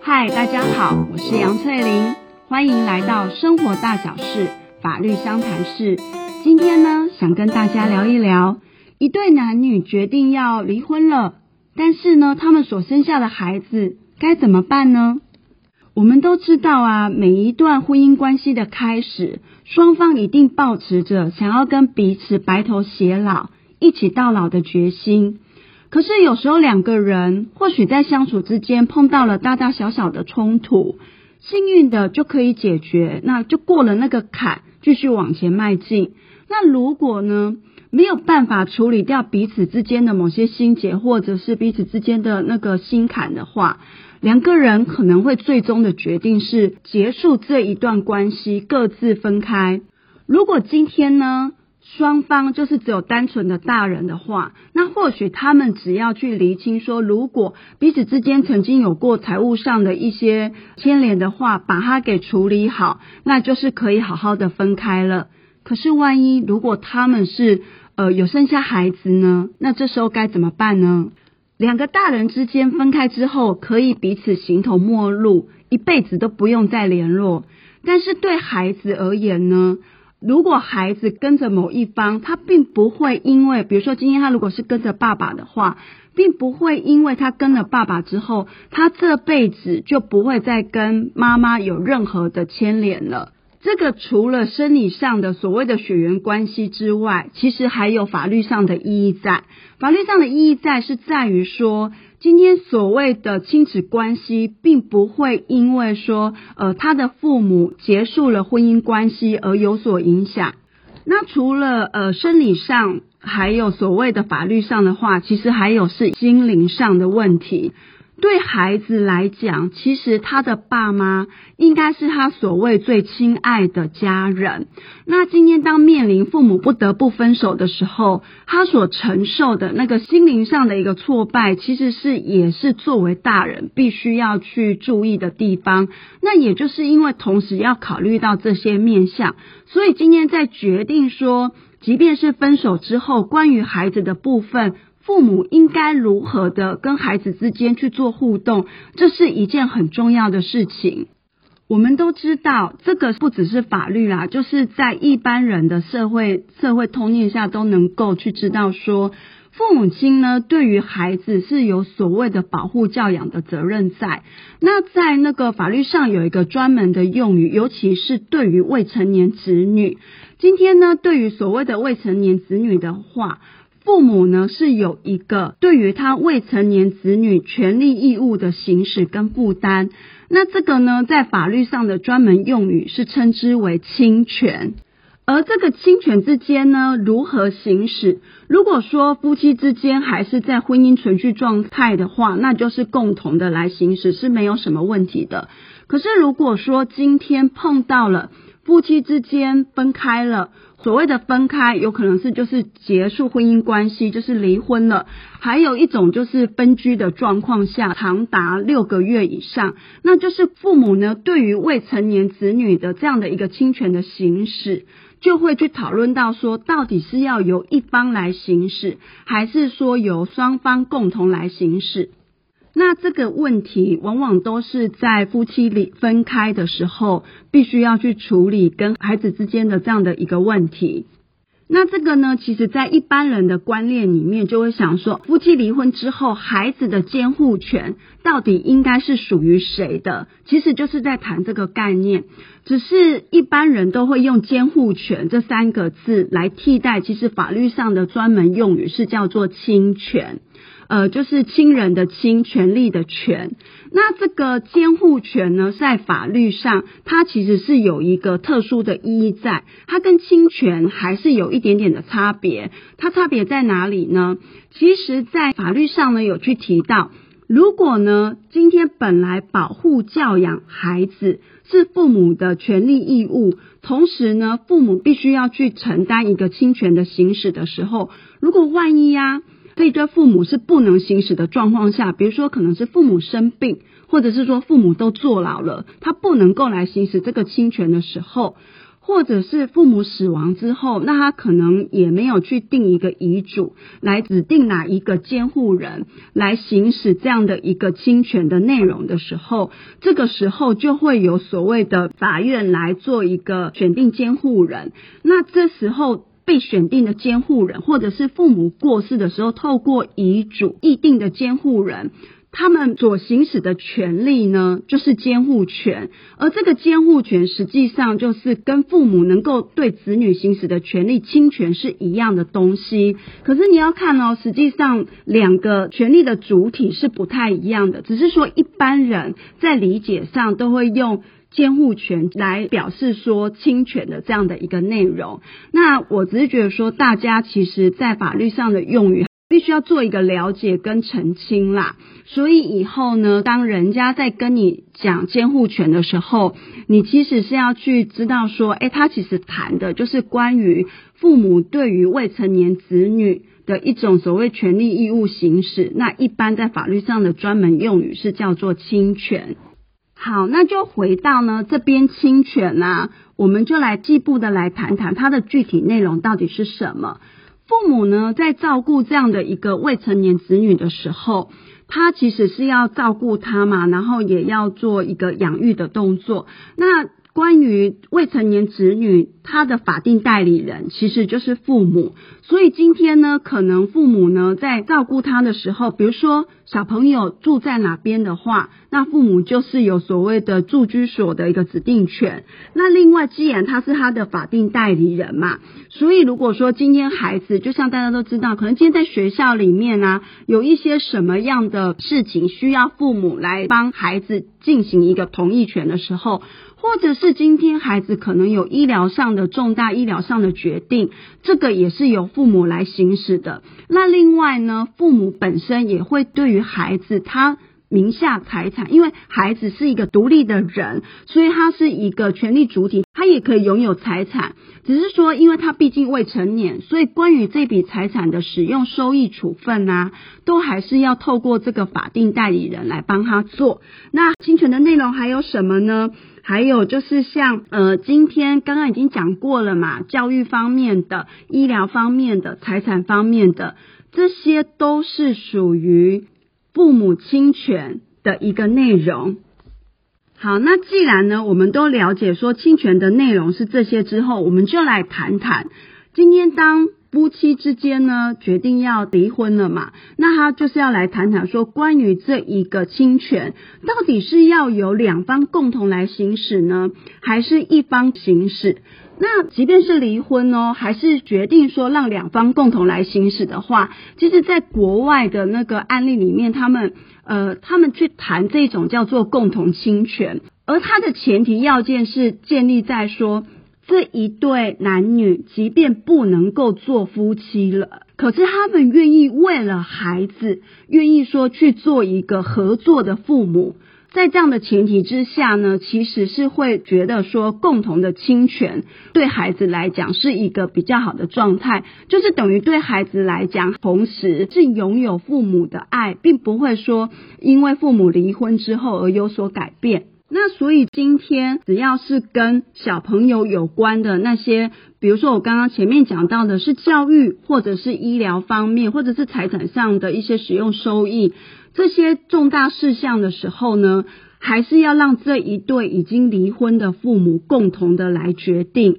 嗨，大家好，我是杨翠玲，欢迎来到生活大小事法律相谈室。今天呢，想跟大家聊一聊，一对男女决定要离婚了，但是呢，他们所生下的孩子该怎么办呢？我们都知道啊，每一段婚姻关系的开始，双方一定抱持着想要跟彼此白头偕老、一起到老的决心。可是有时候两个人或许在相处之间碰到了大大小小的冲突，幸运的就可以解决，那就过了那个坎，继续往前迈进。那如果呢，没有办法处理掉彼此之间的某些心结，或者是彼此之间的那个心坎的话，两个人可能会最终的决定是结束这一段关系，各自分开。如果今天呢，双方就是只有单纯的大人的话，那或许他们只要去厘清说，如果彼此之间曾经有过财务上的一些牵连的话，把它给处理好，那就是可以好好的分开了。可是万一如果他们是呃有生下孩子呢，那这时候该怎么办呢？两个大人之间分开之后，可以彼此形同陌路，一辈子都不用再联络。但是对孩子而言呢，如果孩子跟着某一方，他并不会因为，比如说今天他如果是跟着爸爸的话，并不会因为他跟了爸爸之后，他这辈子就不会再跟妈妈有任何的牵连了。这个除了生理上的所谓的血缘关系之外，其实还有法律上的意义在。法律上的意义在是在于说，今天所谓的亲子关系，并不会因为说，呃，他的父母结束了婚姻关系而有所影响。那除了呃生理上，还有所谓的法律上的话，其实还有是心灵上的问题。对孩子来讲，其实他的爸妈应该是他所谓最亲爱的家人。那今天当面临父母不得不分手的时候，他所承受的那个心灵上的一个挫败，其实是也是作为大人必须要去注意的地方。那也就是因为同时要考虑到这些面相，所以今天在决定说，即便是分手之后，关于孩子的部分。父母应该如何的跟孩子之间去做互动，这是一件很重要的事情。我们都知道，这个不只是法律啦，就是在一般人的社会社会通念下都能够去知道说，父母亲呢对于孩子是有所谓的保护教养的责任在。那在那个法律上有一个专门的用语，尤其是对于未成年子女。今天呢，对于所谓的未成年子女的话。父母呢是有一个对于他未成年子女权利义务的行使跟负担，那这个呢在法律上的专门用语是称之为侵权，而这个侵权之间呢如何行使？如果说夫妻之间还是在婚姻存续状态的话，那就是共同的来行使是没有什么问题的。可是如果说今天碰到了夫妻之间分开了。所谓的分开，有可能是就是结束婚姻关系，就是离婚了；还有一种就是分居的状况下，长达六个月以上，那就是父母呢对于未成年子女的这样的一个侵权的行使，就会去讨论到说，到底是要由一方来行使，还是说由双方共同来行使？那这个问题往往都是在夫妻里分开的时候，必须要去处理跟孩子之间的这样的一个问题。那这个呢，其实在一般人的观念里面，就会想说，夫妻离婚之后，孩子的监护权到底应该是属于谁的？其实就是在谈这个概念，只是一般人都会用监护权这三个字来替代，其实法律上的专门用语是叫做侵权。呃，就是亲人的亲，权利的权。那这个监护权呢，在法律上，它其实是有一个特殊的意义在，它跟侵权还是有一点点的差别。它差别在哪里呢？其实，在法律上呢，有去提到，如果呢，今天本来保护教养孩子是父母的权利义务，同时呢，父母必须要去承担一个侵权的行使的时候，如果万一呀、啊。这对父母是不能行使的状况下，比如说可能是父母生病，或者是说父母都坐牢了，他不能够来行使这个侵权的时候，或者是父母死亡之后，那他可能也没有去定一个遗嘱来指定哪一个监护人来行使这样的一个侵权的内容的时候，这个时候就会有所谓的法院来做一个选定监护人。那这时候被选定的监护人，或者是父母过世的时候，透过遗嘱议定的监护人。他们所行使的权利呢，就是监护权，而这个监护权实际上就是跟父母能够对子女行使的权利侵权是一样的东西。可是你要看哦，实际上两个权利的主体是不太一样的，只是说一般人在理解上都会用监护权来表示说侵权的这样的一个内容。那我只是觉得说，大家其实在法律上的用语。必须要做一个了解跟澄清啦，所以以后呢，当人家在跟你讲监护权的时候，你其实是要去知道说，诶，他其实谈的就是关于父母对于未成年子女的一种所谓权利义务行使。那一般在法律上的专门用语是叫做侵权。好，那就回到呢这边侵权啊，我们就来进一步的来谈谈它的具体内容到底是什么。父母呢，在照顾这样的一个未成年子女的时候，他其实是要照顾他嘛，然后也要做一个养育的动作。那关于未成年子女，他的法定代理人其实就是父母。所以今天呢，可能父母呢在照顾他的时候，比如说小朋友住在哪边的话，那父母就是有所谓的住居所的一个指定权。那另外，既然他是他的法定代理人嘛，所以如果说今天孩子，就像大家都知道，可能今天在学校里面啊，有一些什么样的事情需要父母来帮孩子进行一个同意权的时候。或者是今天孩子可能有医疗上的重大医疗上的决定，这个也是由父母来行使的。那另外呢，父母本身也会对于孩子他名下财产，因为孩子是一个独立的人，所以他是一个权利主体，他也可以拥有财产。只是说，因为他毕竟未成年，所以关于这笔财产的使用、收益、处分啊，都还是要透过这个法定代理人来帮他做。那侵权的内容还有什么呢？还有就是像呃，今天刚刚已经讲过了嘛，教育方面的、医疗方面的、财产方面的，这些都是属于。父母亲权的一个内容。好，那既然呢，我们都了解说侵权的内容是这些之后，我们就来谈谈，今天当夫妻之间呢决定要离婚了嘛，那他就是要来谈谈说，关于这一个侵权，到底是要由两方共同来行使呢，还是一方行使？那即便是离婚哦，还是决定说让两方共同来行使的话，其实，在国外的那个案例里面，他们呃，他们去谈这种叫做共同侵权，而它的前提要件是建立在说，这一对男女即便不能够做夫妻了，可是他们愿意为了孩子，愿意说去做一个合作的父母。在这样的前提之下呢，其实是会觉得说，共同的亲权对孩子来讲是一个比较好的状态，就是等于对孩子来讲，同时是拥有父母的爱，并不会说因为父母离婚之后而有所改变。那所以今天只要是跟小朋友有关的那些，比如说我刚刚前面讲到的是教育，或者是医疗方面，或者是财产上的一些使用收益。这些重大事项的时候呢，还是要让这一对已经离婚的父母共同的来决定。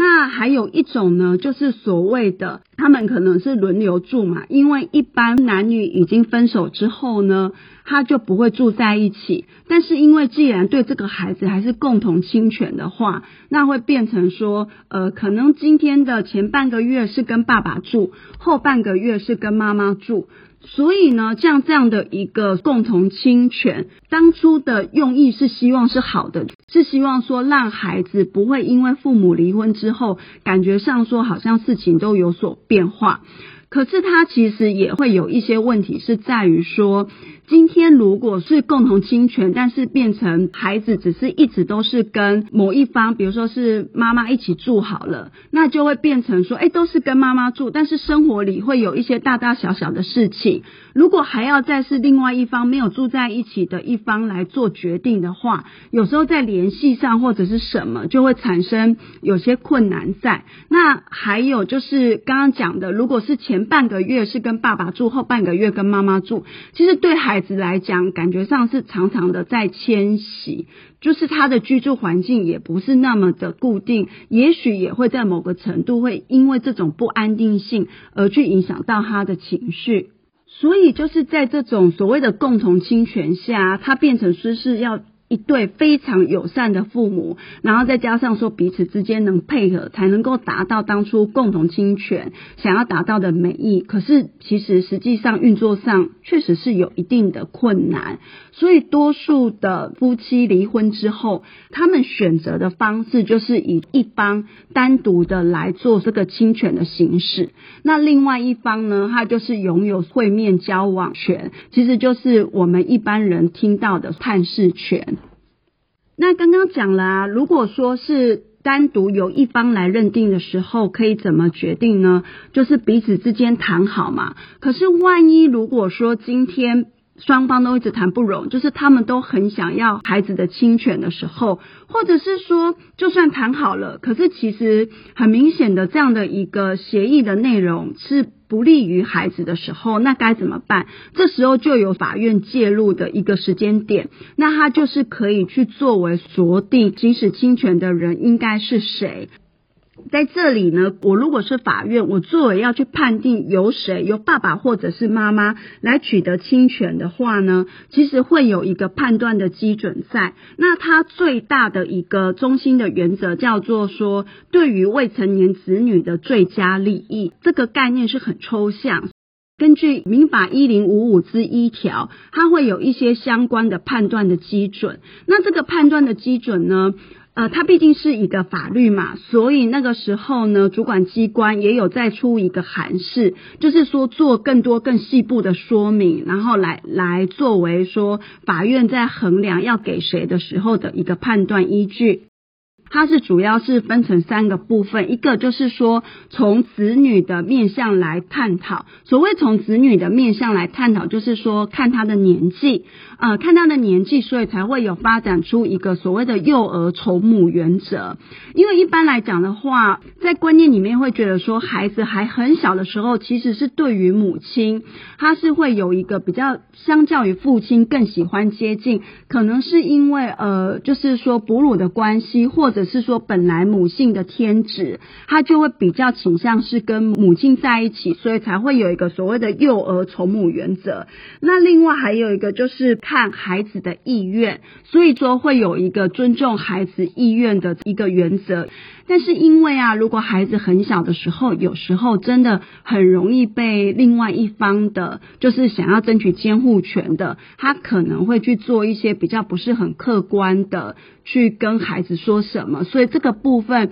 那还有一种呢，就是所谓的他们可能是轮流住嘛，因为一般男女已经分手之后呢，他就不会住在一起。但是因为既然对这个孩子还是共同亲权的话，那会变成说，呃，可能今天的前半个月是跟爸爸住，后半个月是跟妈妈住。所以呢，像这样的一个共同亲权，当初的用意是希望是好的，是希望说让孩子不会因为父母离婚之后，感觉上说好像事情都有所变化。可是他其实也会有一些问题，是在于说，今天如果是共同侵权，但是变成孩子只是一直都是跟某一方，比如说是妈妈一起住好了，那就会变成说，哎，都是跟妈妈住，但是生活里会有一些大大小小的事情，如果还要再是另外一方没有住在一起的一方来做决定的话，有时候在联系上或者是什么，就会产生有些困难在。那还有就是刚刚讲的，如果是前半个月是跟爸爸住，后半个月跟妈妈住，其实对孩孩子来讲，感觉上是常常的在迁徙，就是他的居住环境也不是那么的固定，也许也会在某个程度会因为这种不安定性而去影响到他的情绪。所以就是在这种所谓的共同侵权下，他变成说是要。一对非常友善的父母，然后再加上说彼此之间能配合，才能够达到当初共同侵权想要达到的美意。可是其实实际上运作上确实是有一定的困难，所以多数的夫妻离婚之后，他们选择的方式就是以一方单独的来做这个侵权的形式，那另外一方呢，他就是拥有会面交往权，其实就是我们一般人听到的探视权。那刚刚讲了啊，如果说是单独由一方来认定的时候，可以怎么决定呢？就是彼此之间谈好嘛。可是万一如果说今天双方都一直谈不拢，就是他们都很想要孩子的亲权的时候，或者是说就算谈好了，可是其实很明显的这样的一个协议的内容是。不利于孩子的时候，那该怎么办？这时候就有法院介入的一个时间点，那他就是可以去作为锁定行使侵权的人应该是谁。在这里呢，我如果是法院，我作为要去判定由谁，由爸爸或者是妈妈来取得侵权的话呢，其实会有一个判断的基准在。那它最大的一个中心的原则叫做说，对于未成年子女的最佳利益，这个概念是很抽象。根据民法一零五五之一条，它会有一些相关的判断的基准。那这个判断的基准呢？呃，它毕竟是一个法律嘛，所以那个时候呢，主管机关也有再出一个函释，就是说做更多更细部的说明，然后来来作为说法院在衡量要给谁的时候的一个判断依据。它是主要是分成三个部分，一个就是说从子女的面向来探讨，所谓从子女的面向来探讨，就是说看他的年纪，呃，看他的年纪，所以才会有发展出一个所谓的幼儿从母原则。因为一般来讲的话，在观念里面会觉得说，孩子还很小的时候，其实是对于母亲，他是会有一个比较相较于父亲更喜欢接近，可能是因为呃，就是说哺乳的关系或者。只是说，本来母性的天职，他就会比较倾向是跟母亲在一起，所以才会有一个所谓的幼儿从母原则。那另外还有一个就是看孩子的意愿，所以说会有一个尊重孩子意愿的一个原则。但是因为啊，如果孩子很小的时候，有时候真的很容易被另外一方的，就是想要争取监护权的，他可能会去做一些比较不是很客观的，去跟孩子说什么。所以这个部分，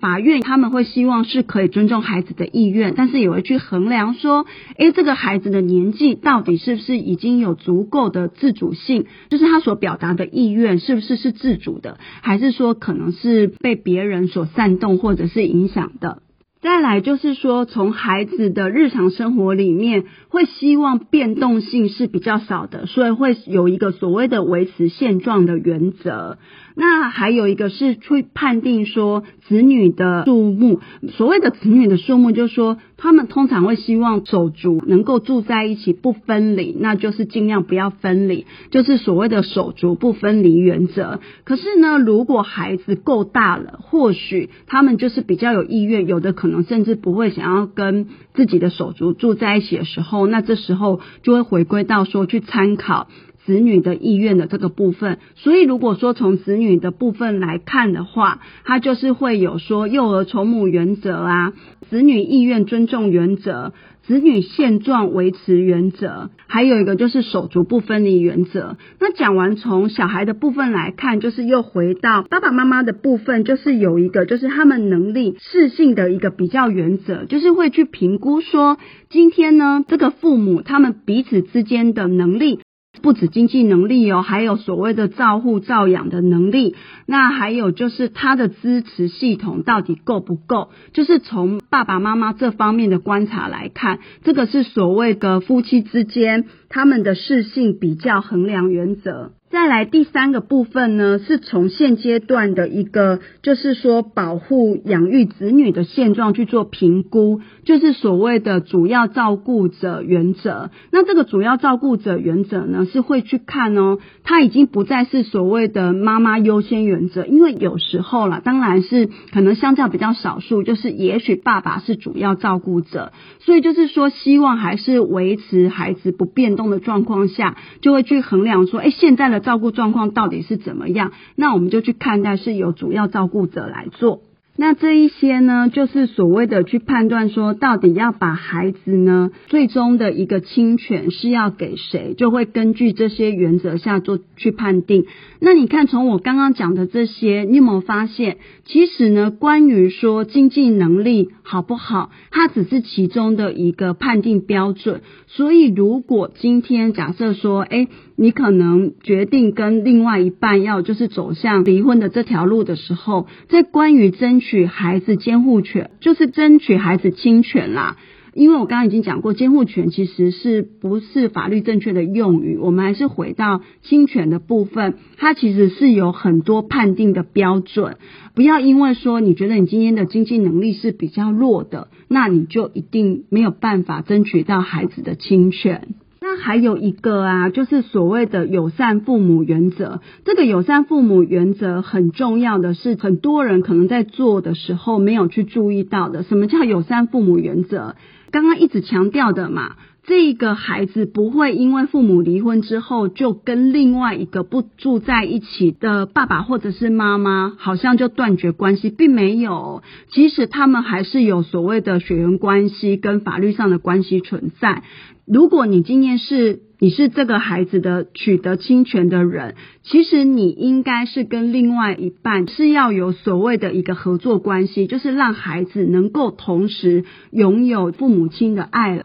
法院他们会希望是可以尊重孩子的意愿，但是也会去衡量说，诶，这个孩子的年纪到底是不是已经有足够的自主性，就是他所表达的意愿是不是是自主的，还是说可能是被别人所煽动或者是影响的。再来就是说，从孩子的日常生活里面，会希望变动性是比较少的，所以会有一个所谓的维持现状的原则。那还有一个是去判定说子女的数目，所谓的子女的数目，就是说他们通常会希望手足能够住在一起不分离，那就是尽量不要分离，就是所谓的手足不分离原则。可是呢，如果孩子够大了，或许他们就是比较有意愿，有的可能甚至不会想要跟自己的手足住在一起的时候，那这时候就会回归到说去参考。子女的意愿的这个部分，所以如果说从子女的部分来看的话，它就是会有说幼儿从母原则啊，子女意愿尊重原则，子女现状维持原则，还有一个就是手足不分离原则。那讲完从小孩的部分来看，就是又回到爸爸妈妈的部分，就是有一个就是他们能力适性的一个比较原则，就是会去评估说今天呢这个父母他们彼此之间的能力。不止经济能力哦，还有所谓的照护照养的能力。那还有就是他的支持系统到底够不够？就是从爸爸妈妈这方面的观察来看，这个是所谓的夫妻之间他们的适性比较衡量原则。再来第三个部分呢，是从现阶段的一个，就是说保护养育子女的现状去做评估，就是所谓的主要照顾者原则。那这个主要照顾者原则呢，是会去看哦，他已经不再是所谓的妈妈优先原则，因为有时候啦，当然是可能相较比较少数，就是也许爸爸是主要照顾者，所以就是说希望还是维持孩子不变动的状况下，就会去衡量说，哎，现在的。照顾状况到底是怎么样？那我们就去看待是由主要照顾者来做。那这一些呢，就是所谓的去判断说，到底要把孩子呢，最终的一个侵权是要给谁，就会根据这些原则下做去判定。那你看，从我刚刚讲的这些，你有没有发现，其实呢，关于说经济能力好不好，它只是其中的一个判定标准。所以，如果今天假设说，诶，你可能决定跟另外一半要就是走向离婚的这条路的时候，在关于争取孩子监护权，就是争取孩子亲权啦。因为我刚刚已经讲过，监护权其实是不是法律正确的用语，我们还是回到亲权的部分，它其实是有很多判定的标准。不要因为说你觉得你今天的经济能力是比较弱的，那你就一定没有办法争取到孩子的亲权。还有一个啊，就是所谓的友善父母原则。这个友善父母原则很重要的是，很多人可能在做的时候没有去注意到的。什么叫友善父母原则？刚刚一直强调的嘛，这个孩子不会因为父母离婚之后就跟另外一个不住在一起的爸爸或者是妈妈，好像就断绝关系，并没有。其实他们还是有所谓的血缘关系跟法律上的关系存在。如果你今天是你是这个孩子的取得亲权的人，其实你应该是跟另外一半是要有所谓的一个合作关系，就是让孩子能够同时拥有父母亲的爱了。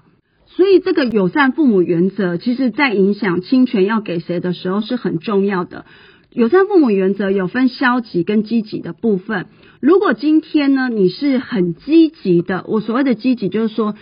所以这个友善父母原则，其实在影响侵权要给谁的时候是很重要的。友善父母原则有分消极跟积极的部分。如果今天呢，你是很积极的，我所谓的积极就是说。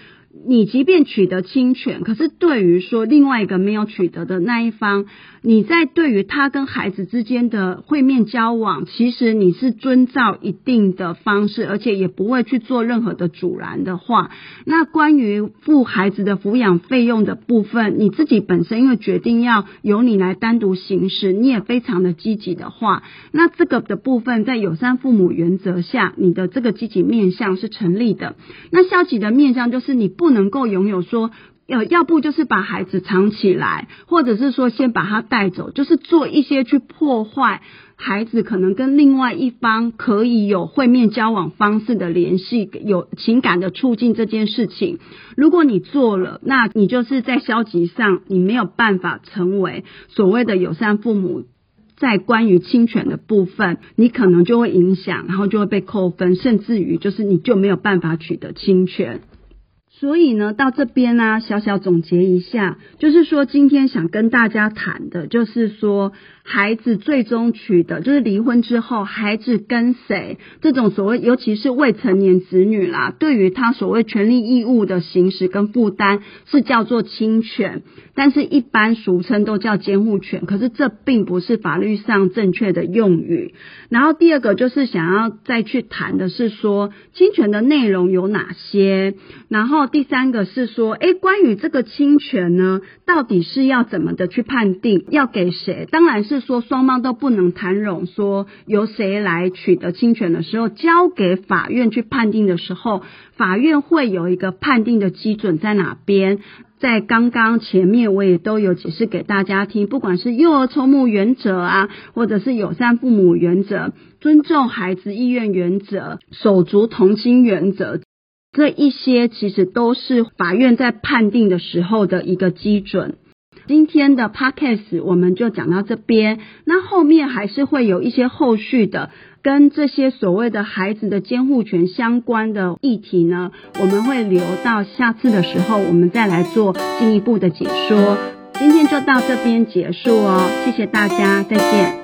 你即便取得侵权，可是对于说另外一个没有取得的那一方，你在对于他跟孩子之间的会面交往，其实你是遵照一定的方式，而且也不会去做任何的阻拦的话，那关于付孩子的抚养费用的部分，你自己本身因为决定要由你来单独行使，你也非常的积极的话，那这个的部分在友善父母原则下，你的这个积极面向是成立的。那消极的面向就是你。不能够拥有说，要，要不就是把孩子藏起来，或者是说先把他带走，就是做一些去破坏孩子可能跟另外一方可以有会面交往方式的联系，有情感的促进这件事情。如果你做了，那你就是在消极上，你没有办法成为所谓的友善父母，在关于亲权的部分，你可能就会影响，然后就会被扣分，甚至于就是你就没有办法取得亲权。所以呢，到这边呢，小小总结一下，就是说，今天想跟大家谈的，就是说。孩子最终取得就是离婚之后，孩子跟谁这种所谓，尤其是未成年子女啦，对于他所谓权利义务的行使跟负担是叫做侵权，但是一般俗称都叫监护权，可是这并不是法律上正确的用语。然后第二个就是想要再去谈的是说，侵权的内容有哪些？然后第三个是说，诶，关于这个侵权呢，到底是要怎么的去判定，要给谁？当然是。是说双方都不能谈拢，说由谁来取得侵权的时候，交给法院去判定的时候，法院会有一个判定的基准在哪边？在刚刚前面我也都有解释给大家听，不管是幼儿筹募原则啊，或者是友善父母原则、尊重孩子意愿原则、手足同心原则，这一些其实都是法院在判定的时候的一个基准。今天的 podcast 我们就讲到这边，那后面还是会有一些后续的跟这些所谓的孩子的监护权相关的议题呢，我们会留到下次的时候，我们再来做进一步的解说。今天就到这边结束哦，谢谢大家，再见。